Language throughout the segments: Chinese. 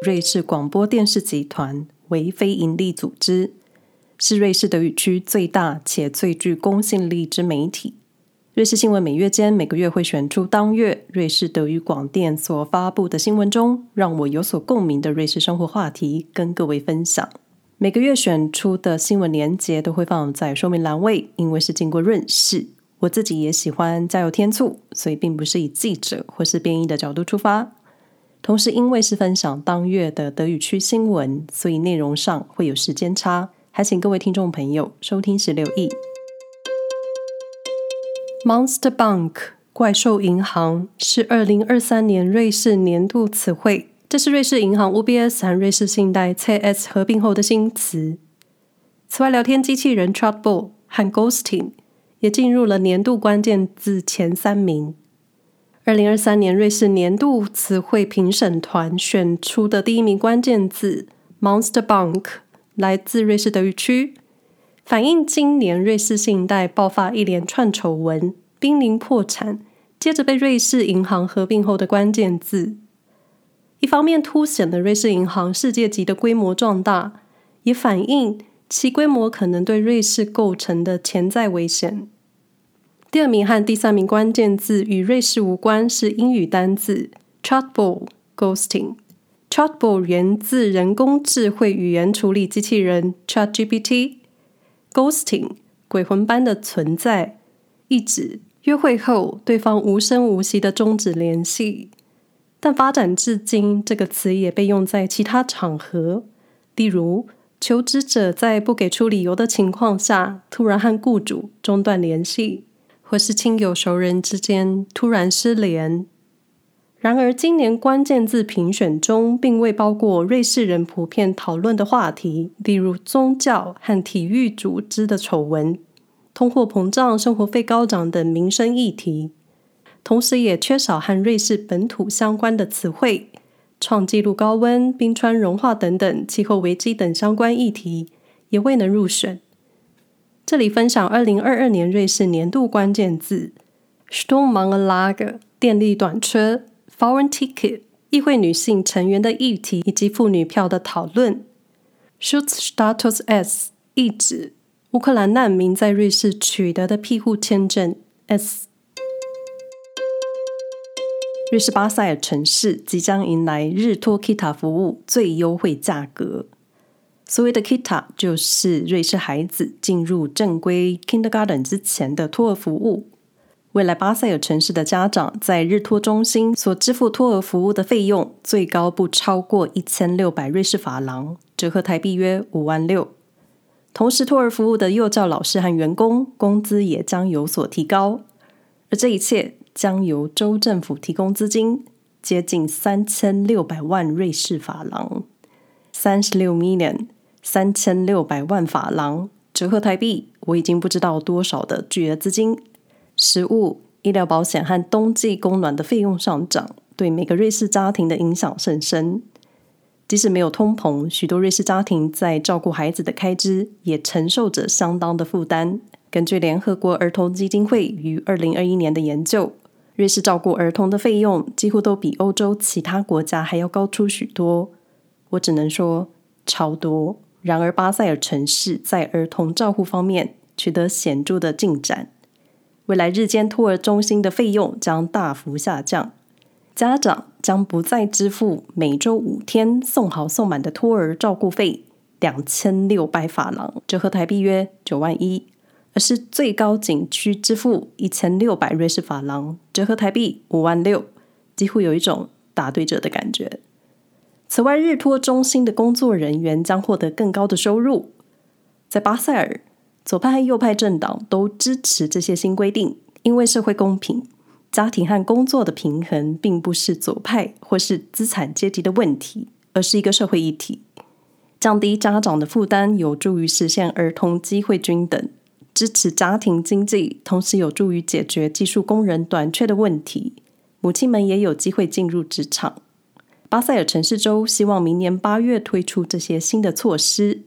瑞士广播电视集团为非营利组织，是瑞士德语区最大且最具公信力之媒体。瑞士新闻每月间每个月会选出当月瑞士德语广电所发布的新闻中让我有所共鸣的瑞士生活话题，跟各位分享。每个月选出的新闻连结都会放在说明栏位，因为是经过润饰。我自己也喜欢加油添醋，所以并不是以记者或是编译的角度出发。同时，因为是分享当月的德语区新闻，所以内容上会有时间差，还请各位听众朋友收听时留意。Monster Bank 怪兽银行是二零二三年瑞士年度词汇，这是瑞士银行 UBS 和瑞士信贷 CS 合并后的新词。此外，聊天机器人 Chatbot 和 Ghosting 也进入了年度关键字前三名。二零二三年瑞士年度词汇评审团选出的第一名关键字 “Monster Bank” 来自瑞士德语区，反映今年瑞士信贷爆发一连串丑闻，濒临破产，接着被瑞士银行合并后的关键字。一方面凸显了瑞士银行世界级的规模壮大，也反映其规模可能对瑞士构成的潜在危险。第二名和第三名关键字与瑞士无关，是英语单字 Chatbot Ghosting。Chatbot 源自人工智慧语言处理机器人 ChatGPT。Ghosting 鬼魂般的存在，意指约会后对方无声无息的终止联系。但发展至今，这个词也被用在其他场合，例如求职者在不给出理由的情况下，突然和雇主中断联系。或是亲友熟人之间突然失联。然而，今年关键字评选中并未包括瑞士人普遍讨论的话题，例如宗教和体育组织的丑闻、通货膨胀、生活费高涨等民生议题。同时，也缺少和瑞士本土相关的词汇，创纪录高温、冰川融化等等气候危机等相关议题也未能入选。这里分享二零二二年瑞士年度关键字：Stromanlage 电力短缺、Foreignticket（ 议会女性成员的议题以及妇女票的讨论、Schutzstatus S 意指乌克兰难民在瑞士取得的庇护签证 S。瑞士巴塞尔城市即将迎来日托 Kita 服务最优惠价格。所谓的 Kita 就是瑞士孩子进入正规 Kindergarten 之前的托儿服务。未来巴塞尔城市的家长在日托中心所支付托儿服务的费用，最高不超过一千六百瑞士法郎，折合台币约五万六。同时，托儿服务的幼教老师和员工工资也将有所提高，而这一切将由州政府提供资金，接近三千六百万瑞士法郎，三十六 million。三千六百万法郎，折合台币，我已经不知道多少的巨额资金。食物、医疗保险和冬季供暖的费用上涨，对每个瑞士家庭的影响甚深。即使没有通膨，许多瑞士家庭在照顾孩子的开支也承受着相当的负担。根据联合国儿童基金会于二零二一年的研究，瑞士照顾儿童的费用几乎都比欧洲其他国家还要高出许多。我只能说，超多。然而，巴塞尔城市在儿童照护方面取得显著的进展。未来日间托儿中心的费用将大幅下降，家长将不再支付每周五天送好送满的托儿照顾费两千六百法郎，折合台币约九万一，而是最高仅需支付一千六百瑞士法郎，折合台币五万六，几乎有一种打对折的感觉。此外，日托中心的工作人员将获得更高的收入。在巴塞尔，左派和右派政党都支持这些新规定，因为社会公平、家庭和工作的平衡并不是左派或是资产阶级的问题，而是一个社会议题。降低家长的负担有助于实现儿童机会均等，支持家庭经济，同时有助于解决技术工人短缺的问题。母亲们也有机会进入职场。巴塞尔城市州希望明年八月推出这些新的措施。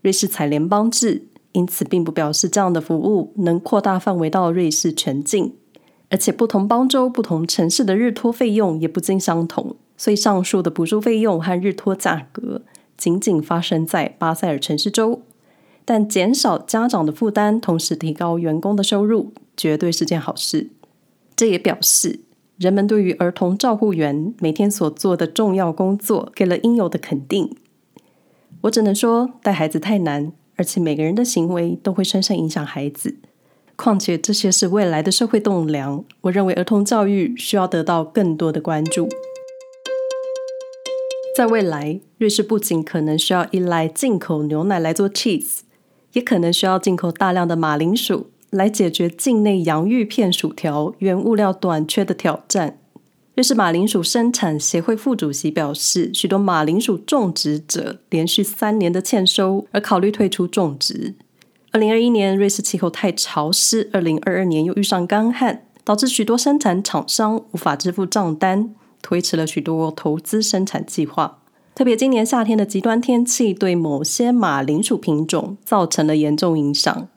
瑞士采联邦制，因此并不表示这样的服务能扩大范围到瑞士全境。而且不同邦州、不同城市的日托费用也不尽相同，所以上述的补助费用和日托价格仅仅发生在巴塞尔城市州，但减少家长的负担，同时提高员工的收入，绝对是件好事。这也表示人们对于儿童照护员每天所做的重要工作给了应有的肯定。我只能说，带孩子太难，而且每个人的行为都会深深影响孩子。况且这些是未来的社会栋梁，我认为儿童教育需要得到更多的关注。在未来，瑞士不仅可能需要依赖进口牛奶来做 cheese，也可能需要进口大量的马铃薯来解决境内洋芋片薯条原物料短缺的挑战。瑞士马铃薯生产协会副主席表示，许多马铃薯种植者连续三年的欠收，而考虑退出种植。二零二一年，瑞士气候太潮湿；二零二二年又遇上干旱，导致许多生产厂商无法支付账单。推迟了许多投资生产计划，特别今年夏天的极端天气对某些马铃薯品种造成了严重影响。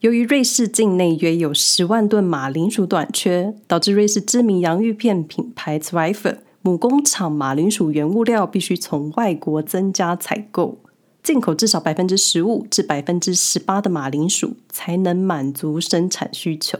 由于瑞士境内约有十万吨马铃薯短缺，导致瑞士知名洋芋片品牌 Zweifer 母工厂马铃薯原物料必须从外国增加采购，进口至少百分之十五至百分之十八的马铃薯，才能满足生产需求。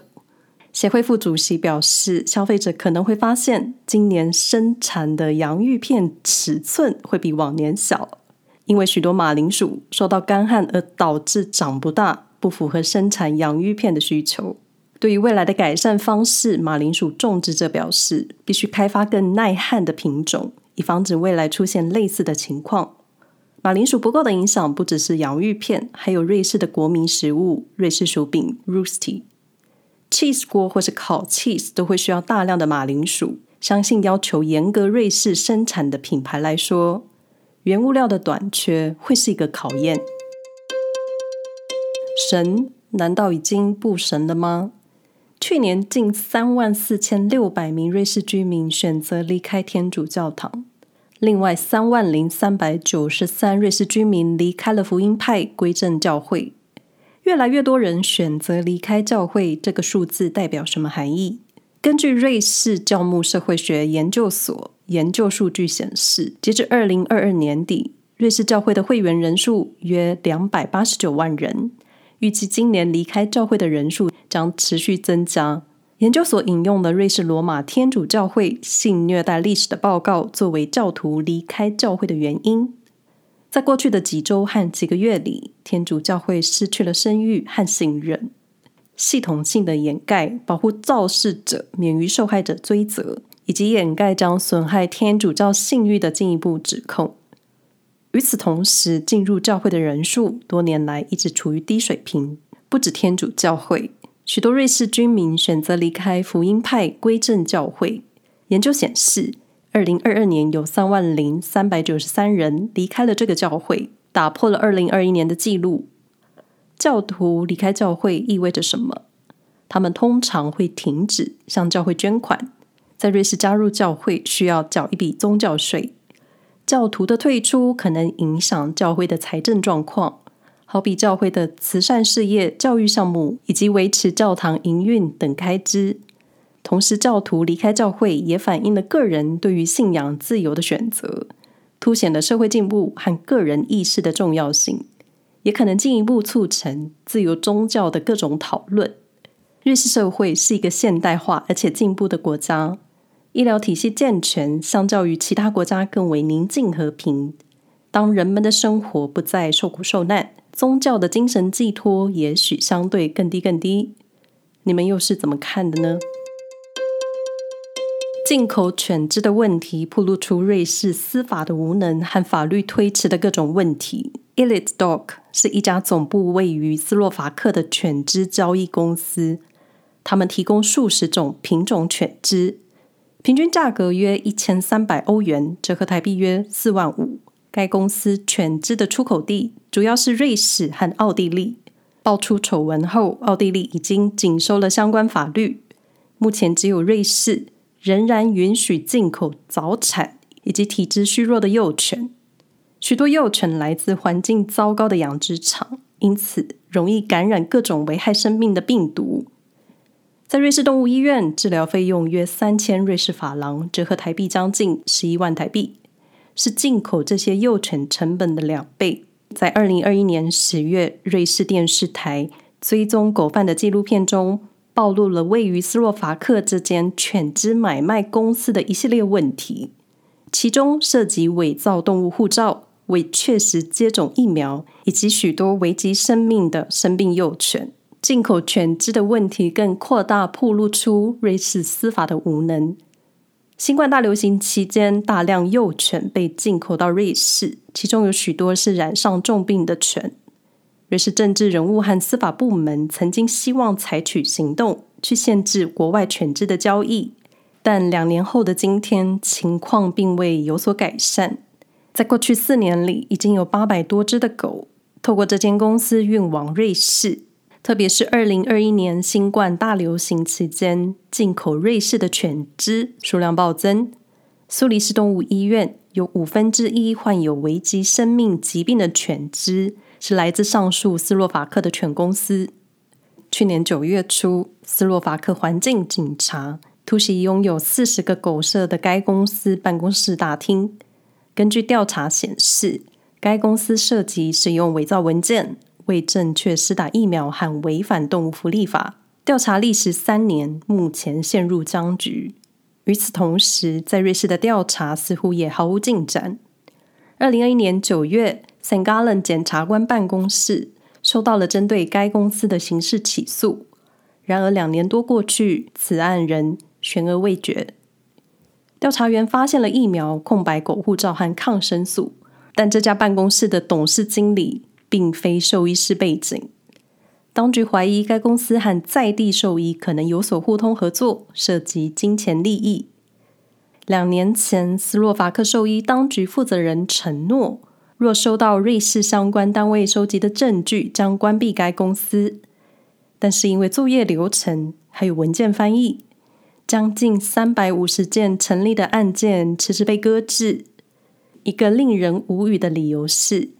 协会副主席表示，消费者可能会发现，今年生产的洋芋片尺寸会比往年小，因为许多马铃薯受到干旱而导致长不大，不符合生产洋芋片的需求。对于未来的改善方式，马铃薯种植者表示，必须开发更耐旱的品种，以防止未来出现类似的情况。马铃薯不够的影响不只是洋芋片，还有瑞士的国民食物——瑞士薯饼 （Rösti）。cheese 锅或是烤 cheese 都会需要大量的马铃薯。相信要求严格瑞士生产的品牌来说，原物料的短缺会是一个考验。神难道已经不神了吗？去年近三万四千六百名瑞士居民选择离开天主教堂，另外三万零三百九十三瑞士居民离开了福音派归正教会。越来越多人选择离开教会，这个数字代表什么含义？根据瑞士教牧社会学研究所研究数据显示，截至二零二二年底，瑞士教会的会员人数约两百八十九万人。预计今年离开教会的人数将持续增加。研究所引用了瑞士罗马天主教会性虐待历史的报告，作为教徒离开教会的原因。在过去的几周和几个月里，天主教会失去了声誉和信任，系统性的掩盖保护肇事者免于受害者追责，以及掩盖将损害天主教信誉的进一步指控。与此同时，进入教会的人数多年来一直处于低水平。不止天主教会，许多瑞士居民选择离开福音派归正教会。研究显示，二零二二年有三万零三百九十三人离开了这个教会，打破了二零二一年的记录。教徒离开教会意味着什么？他们通常会停止向教会捐款。在瑞士加入教会需要缴一笔宗教税。教徒的退出可能影响教会的财政状况，好比教会的慈善事业、教育项目以及维持教堂营运等开支。同时，教徒离开教会也反映了个人对于信仰自由的选择，凸显了社会进步和个人意识的重要性，也可能进一步促成自由宗教的各种讨论。瑞士社会是一个现代化而且进步的国家，医疗体系健全，相较于其他国家更为宁静和平。当人们的生活不再受苦受难，宗教的精神寄托也许相对更低更低。你们又是怎么看的呢？进口犬只的问题，暴露出瑞士司法的无能和法律推迟的各种问题。Elite Dog 是一家总部位于斯洛伐克的犬只交易公司，他们提供数十种品种犬只，平均价格约一千三百欧元，折合台币约四万五。该公司犬只的出口地主要是瑞士和奥地利。爆出丑闻后，奥地利已经紧收了相关法律，目前只有瑞士。仍然允许进口早产以及体质虚弱的幼犬，许多幼犬来自环境糟糕的养殖场，因此容易感染各种危害生命的病毒。在瑞士动物医院治疗费用约三千瑞士法郎，折合台币将近十一万台币，是进口这些幼犬成本的两倍。在二零二一年十月，瑞士电视台追踪狗贩的纪录片中，暴露了位于斯洛伐克这间犬只买卖公司的一系列问题，其中涉及伪造动物护照、未确实接种疫苗，以及许多危及生命的生病幼犬。进口犬只的问题更扩大，暴露出瑞士司法的无能。新冠大流行期间，大量幼犬被进口到瑞士，其中有许多是染上重病的犬。瑞士政治人物和司法部门曾经希望采取行动去限制国外犬只的交易，但两年后的今天，情况并未有所改善。在过去四年里，已经有八百多只的狗透过这间公司运往瑞士。特别是二零二一年新冠大流行期间，进口瑞士的犬只数量暴增。苏黎世动物医院有五分之一患有危及生命疾病的犬只是来自上述斯洛伐克的犬公司。去年九月初，斯洛伐克环境警察突袭拥有四十个狗舍的该公司办公室大厅。根据调查显示，该公司涉及使用伪造文件。未正确施打疫苗和违反动物福利法，调查历时三年，目前陷入僵局。与此同时，在瑞士的调查似乎也毫无进展。二零二一年九月 s a n g a l e n 检察官办公室收到了针对该公司的刑事起诉。然而，两年多过去，此案仍悬而未决。调查员发现了疫苗、空白狗护照和抗生素，但这家办公室的董事经理。并非兽医师背景，当局怀疑该公司和在地兽医可能有所互通合作，涉及金钱利益。两年前，斯洛伐克兽医当局负责人承诺，若收到瑞士相关单位收集的证据，将关闭该公司。但是因为作业流程还有文件翻译，将近三百五十件成立的案件迟迟被搁置。一个令人无语的理由是，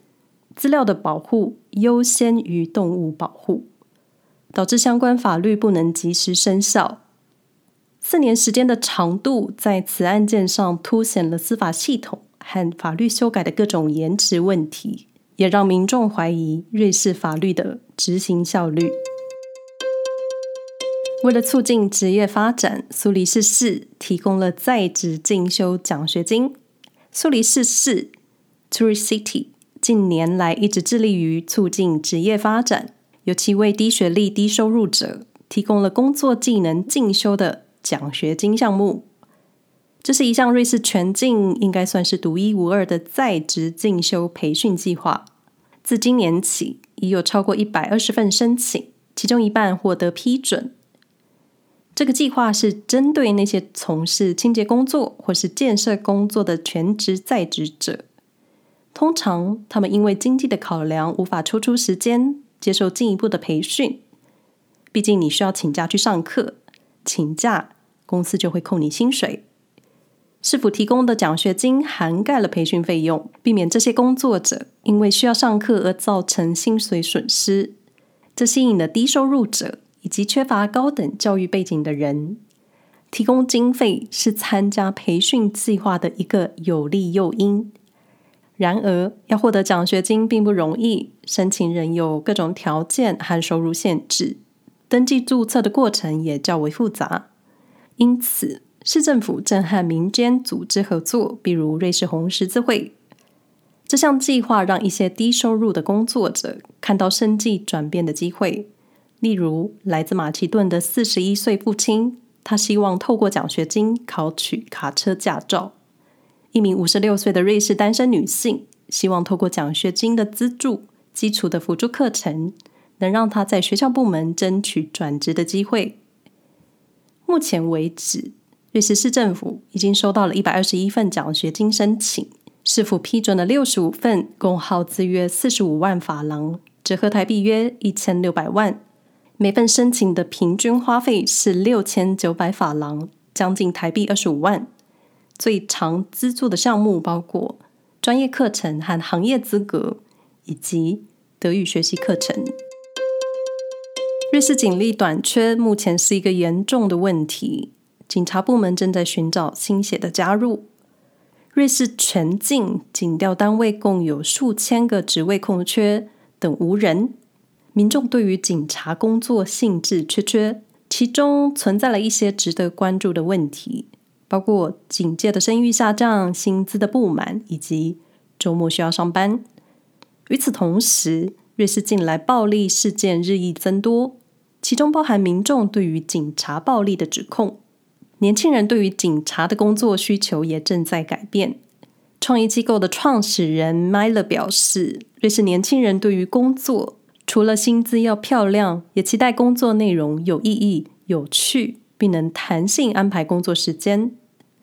资料的保护优先于动物保护，导致相关法律不能及时生效。四年时间的长度，在此案件上凸显了司法系统和法律修改的各种延迟问题，也让民众怀疑瑞士法律的执行效率。为了促进职业发展，苏黎世市提供了在职进修奖学金。苏黎世市 （Zurich City）。近年来一直致力于促进职业发展，尤其为低学历、低收入者提供了工作技能进修的奖学金项目。这是一项瑞士全境应该算是独一无二的在职进修培训计划。自今年起，已有超过一百二十份申请，其中一半获得批准。这个计划是针对那些从事清洁工作或是建设工作的全职在职者。通常，他们因为经济的考量，无法抽出时间接受进一步的培训。毕竟，你需要请假去上课，请假公司就会扣你薪水。是否提供的奖学金涵盖了培训费用，避免这些工作者因为需要上课而造成薪水损失。这吸引了低收入者以及缺乏高等教育背景的人。提供经费是参加培训计划的一个有利诱因。然而，要获得奖学金并不容易，申请人有各种条件和收入限制，登记注册的过程也较为复杂。因此，市政府正和民间组织合作，比如瑞士红十字会。这项计划让一些低收入的工作者看到生计转变的机会。例如，来自马其顿的四十一岁父亲，他希望透过奖学金考取卡车驾照。一名五十六岁的瑞士单身女性，希望透过奖学金的资助、基础的辅助课程，能让她在学校部门争取转职的机会。目前为止，瑞士市政府已经收到了一百二十一份奖学金申请，市府批准了六十五份，共耗资约四十五万法郎，折合台币约一千六百万。每份申请的平均花费是六千九百法郎，将近台币二十五万。最常资助的项目包括专业课程和行业资格，以及德语学习课程。瑞士警力短缺目前是一个严重的问题，警察部门正在寻找新血的加入。瑞士全境警调单位共有数千个职位空缺，等无人。民众对于警察工作兴致缺缺，其中存在了一些值得关注的问题，包括警界的声誉下降、薪资的不满以及周末需要上班。与此同时，瑞士近来暴力事件日益增多，其中包含民众对于警察暴力的指控。年轻人对于警察的工作需求也正在改变。创意机构的创始人 Miller 表示，瑞士年轻人对于工作除了薪资要漂亮，也期待工作内容有意义、有趣，并能弹性安排工作时间。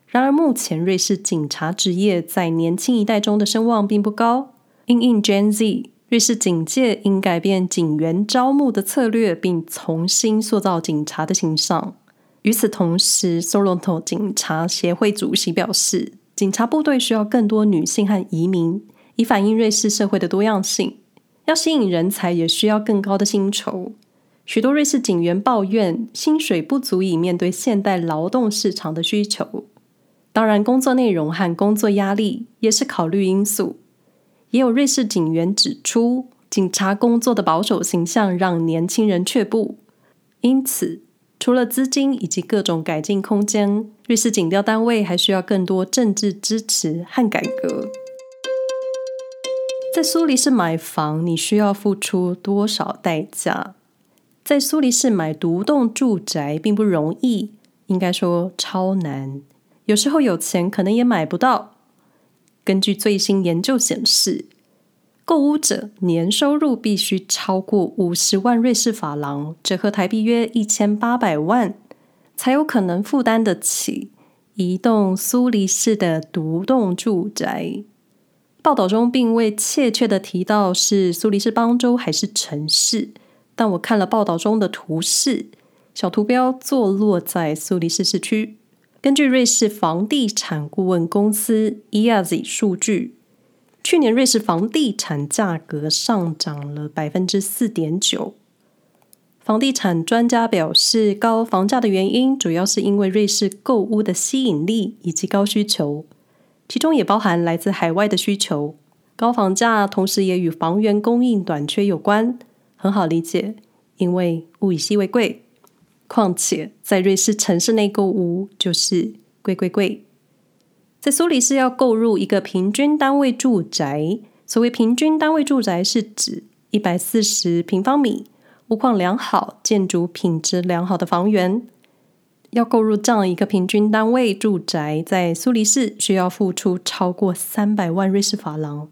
然而，目前瑞士警察职业在年轻一代中的声望并不高。因应 Gen Z，瑞士警界应改变警员招募的策略，并重新塑造警察的形象。与此同时，Sorrento 警察协会主席表示，警察部队需要更多女性和移民，以反映瑞士社会的多样性。要吸引人才，也需要更高的薪酬。许多瑞士警员抱怨薪水不足以面对现代劳动市场的需求。当然，工作内容和工作压力也是考虑因素。也有瑞士警员指出，警察工作的保守形象让年轻人却步，因此。除了资金以及各种改进空间，瑞士警调单位还需要更多政治支持和改革。在苏黎世买房，你需要付出多少代价？在苏黎世买独栋住宅并不容易，应该说超难。有时候有钱可能也买不到。根据最新研究显示，购屋者年收入必须超过五十万瑞士法郎，折合台币约一千八百万，才有可能负担得起一栋苏黎世的独栋住宅。报道中并未确切地提到是苏黎世邦州还是城市，但我看了报道中的图示，小图标坐落在苏黎世市区。根据瑞士房地产顾问公司 IASI 数据。去年瑞士房地产价格上涨了百分之四点九。房地产专家表示，高房价的原因主要是因为瑞士购屋的吸引力以及高需求，其中也包含来自海外的需求。高房价同时也与房源供应短缺有关，很好理解，因为物以稀为贵。况且在瑞士城市内购物就是贵贵贵。在苏黎世要购入一个平均单位住宅，所谓平均单位住宅是指一百四十平方米、屋况良好、建筑品质良好的房源。要购入这样一个平均单位住宅，在苏黎世需要付出超过三百万瑞士法郎。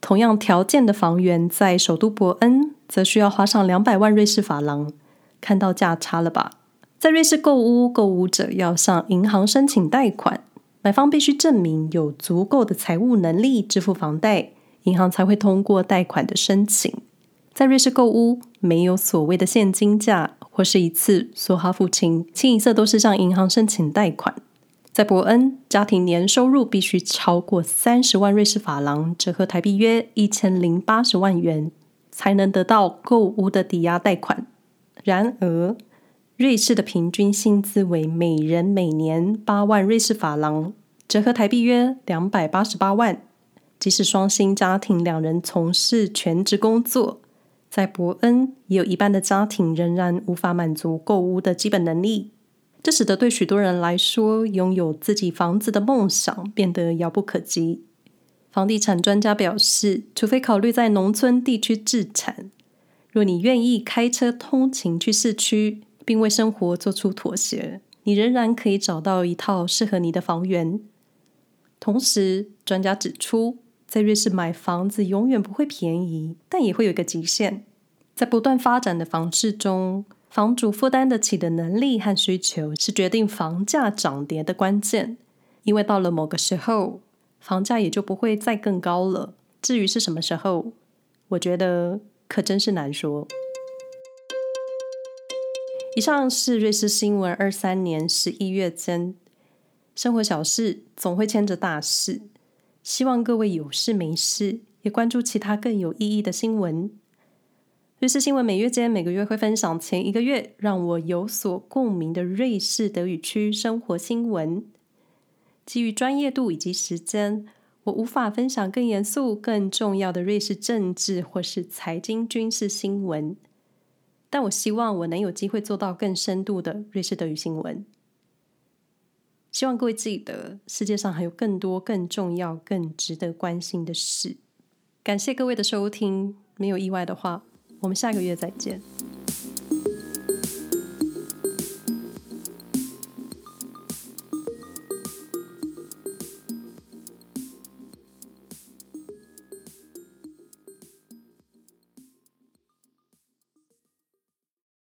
同样条件的房源，在首都伯恩则需要花上两百万瑞士法郎。看到价差了吧？在瑞士购屋，购屋者要向银行申请贷款。买方必须证明有足够的财务能力支付房贷，银行才会通过贷款的申请。在瑞士购屋，没有所谓的现金价或是一次梭哈付清，清一色都是向银行申请贷款。在伯恩，家庭年收入必须超过三十万瑞士法郎，折合台币约一千零八十万元，才能得到购屋的抵押贷款。然而，瑞士的平均薪资为每人每年八万瑞士法郎，折合台币约两百八十八万。即使双薪家庭两人从事全职工作，在伯恩也有一半的家庭仍然无法满足购屋的基本能力。这使得对许多人来说，拥有自己房子的梦想变得遥不可及。房地产专家表示，除非考虑在农村地区置产，若你愿意开车通勤去市区，并为生活做出妥协，你仍然可以找到一套适合你的房源。同时，专家指出，在瑞士买房子永远不会便宜，但也会有一个极限。在不断发展的房市中，房主负担得起的能力和需求是决定房价涨跌的关键。因为到了某个时候，房价也就不会再更高了。至于是什么时候，我觉得可真是难说。以上是瑞士新闻二三年十一月间，生活小事总会牵着大事，希望各位有事没事也关注其他更有意义的新闻。瑞士新闻每月间每个月会分享前一个月让我有所共鸣的瑞士德语区生活新闻。基于专业度以及时间，我无法分享更严肃、更重要的瑞士政治或是财经军事新闻。但我希望我能有机会做到更深度的瑞士德语新闻。希望各位记得，世界上还有更多更重要、更值得关心的事。感谢各位的收听，没有意外的话，我们下个月再见。